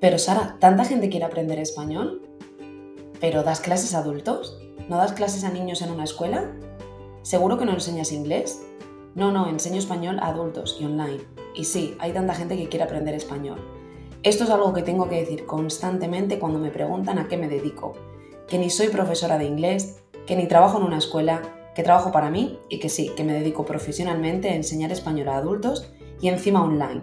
Pero Sara, ¿tanta gente quiere aprender español? ¿Pero das clases a adultos? ¿No das clases a niños en una escuela? ¿Seguro que no enseñas inglés? No, no, enseño español a adultos y online. Y sí, hay tanta gente que quiere aprender español. Esto es algo que tengo que decir constantemente cuando me preguntan a qué me dedico. Que ni soy profesora de inglés, que ni trabajo en una escuela, que trabajo para mí y que sí, que me dedico profesionalmente a enseñar español a adultos y encima online.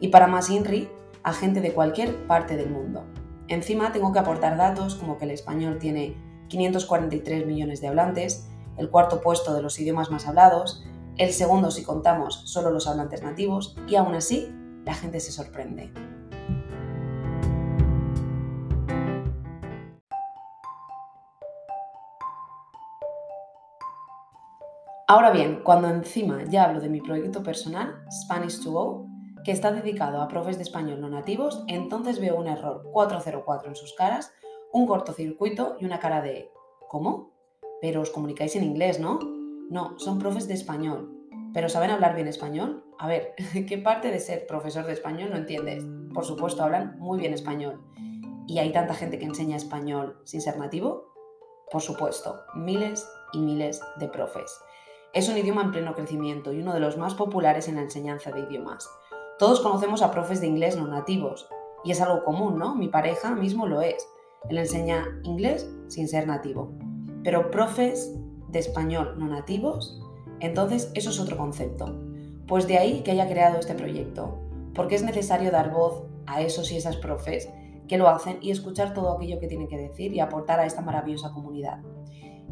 Y para más INRI, a gente de cualquier parte del mundo. Encima tengo que aportar datos como que el español tiene 543 millones de hablantes, el cuarto puesto de los idiomas más hablados, el segundo si contamos solo los hablantes nativos y aún así la gente se sorprende. Ahora bien, cuando encima ya hablo de mi proyecto personal, Spanish to Go, que está dedicado a profes de español no nativos, entonces veo un error 404 en sus caras, un cortocircuito y una cara de ¿cómo? Pero os comunicáis en inglés, ¿no? No, son profes de español. ¿Pero saben hablar bien español? A ver, ¿qué parte de ser profesor de español no entiendes? Por supuesto, hablan muy bien español. ¿Y hay tanta gente que enseña español sin ser nativo? Por supuesto, miles y miles de profes. Es un idioma en pleno crecimiento y uno de los más populares en la enseñanza de idiomas. Todos conocemos a profes de inglés no nativos y es algo común, ¿no? Mi pareja mismo lo es. Él enseña inglés sin ser nativo. Pero profes de español no nativos, entonces eso es otro concepto. Pues de ahí que haya creado este proyecto, porque es necesario dar voz a esos y esas profes que lo hacen y escuchar todo aquello que tienen que decir y aportar a esta maravillosa comunidad.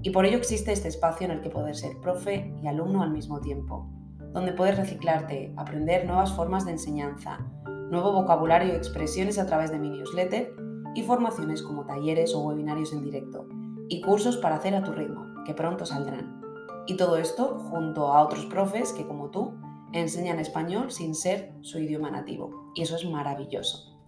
Y por ello existe este espacio en el que poder ser profe y alumno al mismo tiempo donde puedes reciclarte, aprender nuevas formas de enseñanza, nuevo vocabulario y expresiones a través de mi newsletter y formaciones como talleres o webinarios en directo y cursos para hacer a tu ritmo, que pronto saldrán. Y todo esto junto a otros profes que como tú enseñan español sin ser su idioma nativo. Y eso es maravilloso.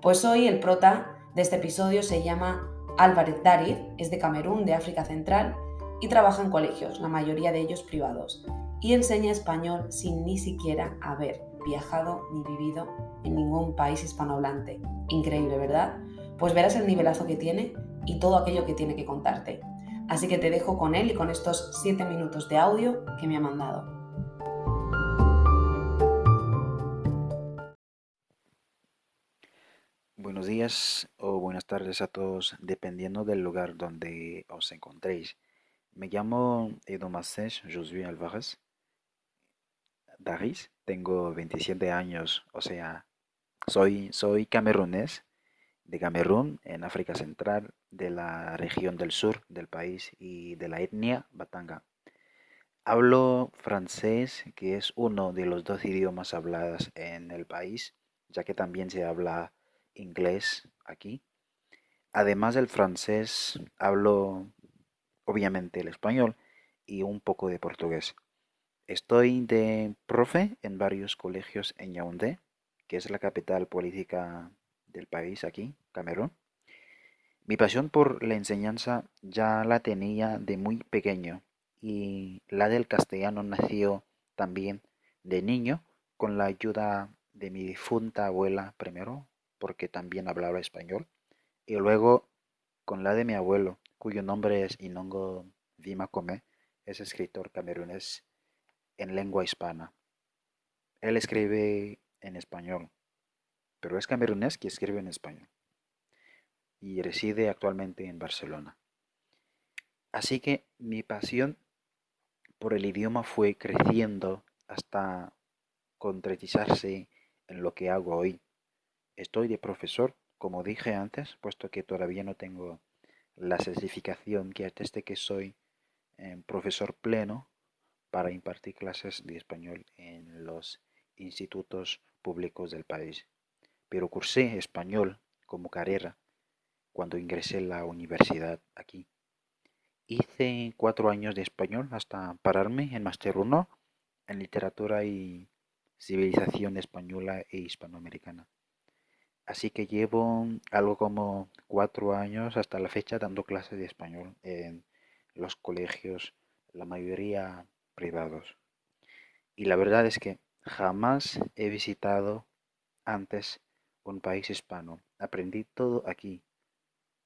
Pues hoy el prota de este episodio se llama Álvarez Darid, es de Camerún, de África Central, y trabaja en colegios, la mayoría de ellos privados y enseña español sin ni siquiera haber viajado ni vivido en ningún país hispanohablante. Increíble, ¿verdad? Pues verás el nivelazo que tiene y todo aquello que tiene que contarte. Así que te dejo con él y con estos 7 minutos de audio que me ha mandado. Buenos días o buenas tardes a todos, dependiendo del lugar donde os encontréis. Me llamo Edo Massés Josué Álvarez Daris, tengo 27 años, o sea, soy, soy camerunés de Camerún, en África Central, de la región del sur del país y de la etnia Batanga. Hablo francés, que es uno de los dos idiomas hablados en el país, ya que también se habla inglés aquí. Además del francés, hablo obviamente el español y un poco de portugués. Estoy de profe en varios colegios en Yaoundé, que es la capital política del país aquí, Camerún. Mi pasión por la enseñanza ya la tenía de muy pequeño y la del castellano nació también de niño con la ayuda de mi difunta abuela primero, porque también hablaba español, y luego con la de mi abuelo, cuyo nombre es Inongo Vimakome, es escritor camerunés en lengua hispana. Él escribe en español, pero es camerunés que escribe en español y reside actualmente en Barcelona. Así que mi pasión por el idioma fue creciendo hasta concretizarse en lo que hago hoy. Estoy de profesor, como dije antes, puesto que todavía no tengo la certificación que ateste que soy eh, profesor pleno para impartir clases de español en los institutos públicos del país. Pero cursé español como carrera cuando ingresé a la universidad aquí. Hice cuatro años de español hasta pararme en Máster 1 en literatura y civilización española e hispanoamericana. Así que llevo algo como cuatro años hasta la fecha dando clases de español en los colegios, la mayoría privados. Y la verdad es que jamás he visitado antes con país hispano. Aprendí todo aquí,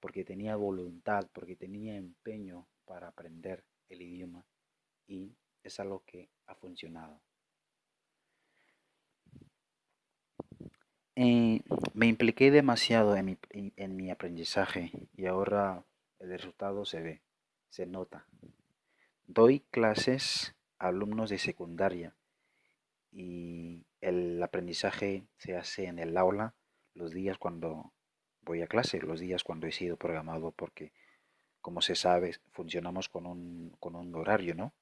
porque tenía voluntad, porque tenía empeño para aprender el idioma y es algo que ha funcionado. Me impliqué demasiado en mi, en mi aprendizaje y ahora el resultado se ve, se nota. Doy clases a alumnos de secundaria y el aprendizaje se hace en el aula los días cuando voy a clase, los días cuando he sido programado, porque como se sabe, funcionamos con un, con un horario, ¿no?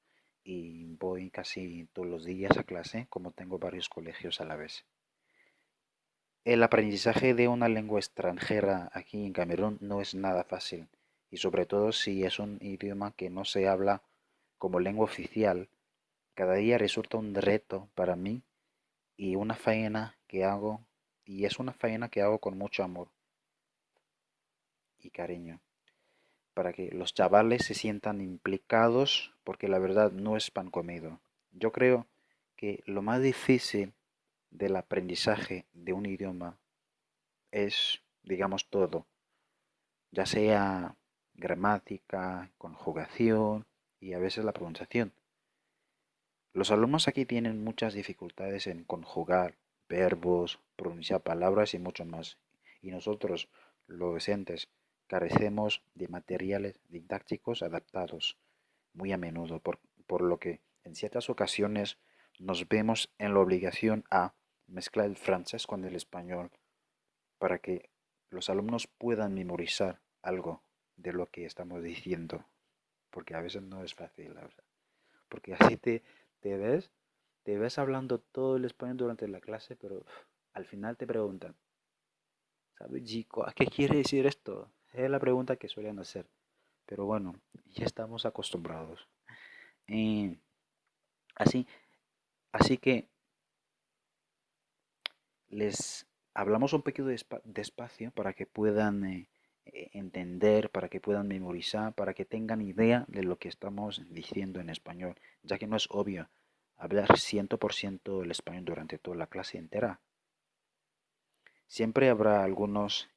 Y voy casi todos los días a clase, como tengo varios colegios a la vez. El aprendizaje de una lengua extranjera aquí en Camerún no es nada fácil, y sobre todo si es un idioma que no se habla como lengua oficial, cada día resulta un reto para mí y una faena que hago, y es una faena que hago con mucho amor y cariño, para que los chavales se sientan implicados, porque la verdad no es pan comido. Yo creo que lo más difícil del aprendizaje de un idioma es, digamos, todo, ya sea gramática, conjugación y a veces la pronunciación. Los alumnos aquí tienen muchas dificultades en conjugar verbos, pronunciar palabras y mucho más. Y nosotros, los docentes, carecemos de materiales didácticos adaptados muy a menudo, por, por lo que en ciertas ocasiones nos vemos en la obligación a mezclar el francés con el español para que los alumnos puedan memorizar algo de lo que estamos diciendo, porque a veces no es fácil, porque así te, te ves, te ves hablando todo el español durante la clase, pero al final te preguntan, ¿sabes, chico? ¿A qué quiere decir esto? Es la pregunta que suelen hacer, pero bueno, ya estamos acostumbrados. así, así que les hablamos un poquito despacio para que puedan eh, entender, para que puedan memorizar, para que tengan idea de lo que estamos diciendo en español, ya que no es obvio hablar 100% el español durante toda la clase entera. Siempre habrá algunos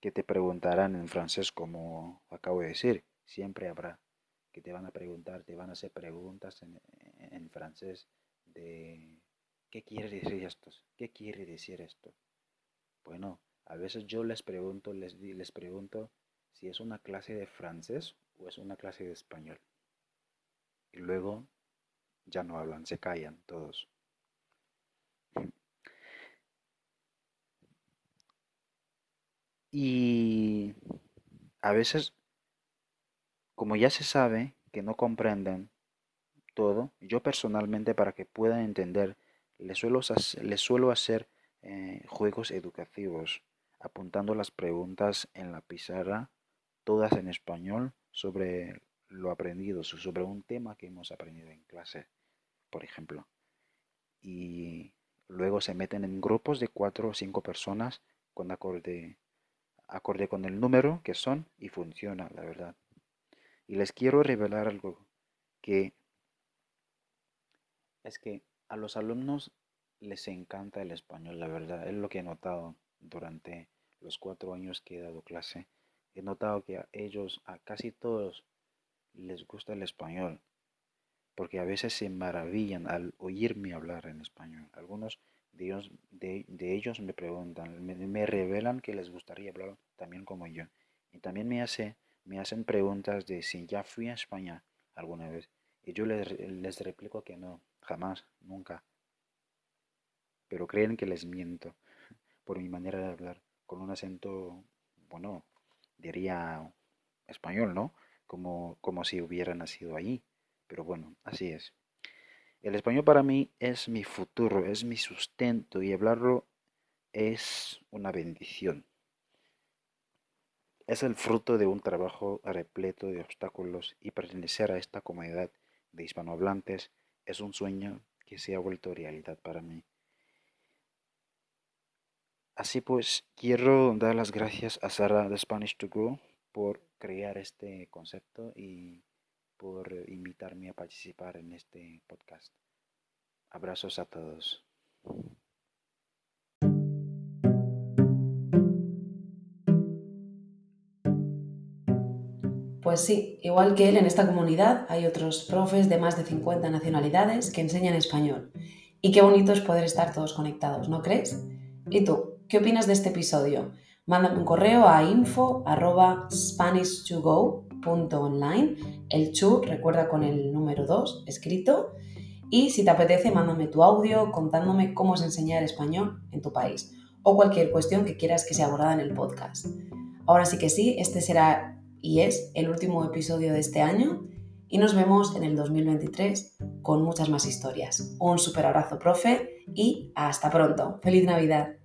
que te preguntarán en francés, como acabo de decir, siempre habrá que te van a preguntar, te van a hacer preguntas en, en francés de ¿qué quiere decir esto? ¿Qué quiere decir esto? Bueno, a veces yo les pregunto, les, pregunto si es una clase de francés o es una clase de español. Y luego ya no hablan, se callan todos. Y a veces, como ya se sabe que no comprenden todo, yo personalmente para que puedan entender, les suelo, les suelo hacer eh, juegos educativos apuntando las preguntas en la pizarra, todas en español, sobre lo aprendido, sobre un tema que hemos aprendido en clase, por ejemplo. Y luego se meten en grupos de cuatro o cinco personas con acorde, con el número que son y funciona, la verdad. Y les quiero revelar algo que es que a los alumnos les encanta el español, la verdad, es lo que he notado durante los cuatro años que he dado clase, he notado que a ellos, a casi todos, les gusta el español, porque a veces se maravillan al oírme hablar en español. Algunos de ellos, de, ellos me preguntan, me, revelan que les gustaría hablar también como yo. Y también me, hace, me hacen preguntas de si ya fui a España alguna vez. Y yo les, les replico que no, jamás, nunca. Pero creen que les miento por mi manera de hablar, con un acento, bueno, diría español, ¿no? Como, como si hubiera nacido allí. Pero bueno, así es. El español para mí es mi futuro, es mi sustento y hablarlo es una bendición. Es el fruto de un trabajo repleto de obstáculos y pertenecer a esta comunidad de hispanohablantes es un sueño que se ha vuelto realidad para mí. Así pues, quiero dar las gracias a Sara de Spanish to Go por crear este concepto y por invitarme a participar en este podcast. Abrazos a todos. Pues sí, igual que él, en esta comunidad hay otros profes de más de 50 nacionalidades que enseñan español. Y qué bonito es poder estar todos conectados, ¿no crees? ¿Y tú? ¿Qué opinas de este episodio? Mándame un correo a info spanishtogo.online. El chu recuerda con el número 2 escrito. Y si te apetece, mándame tu audio contándome cómo es enseñar español en tu país o cualquier cuestión que quieras que sea abordada en el podcast. Ahora sí que sí, este será y es el último episodio de este año y nos vemos en el 2023 con muchas más historias. Un super abrazo, profe, y hasta pronto. ¡Feliz Navidad!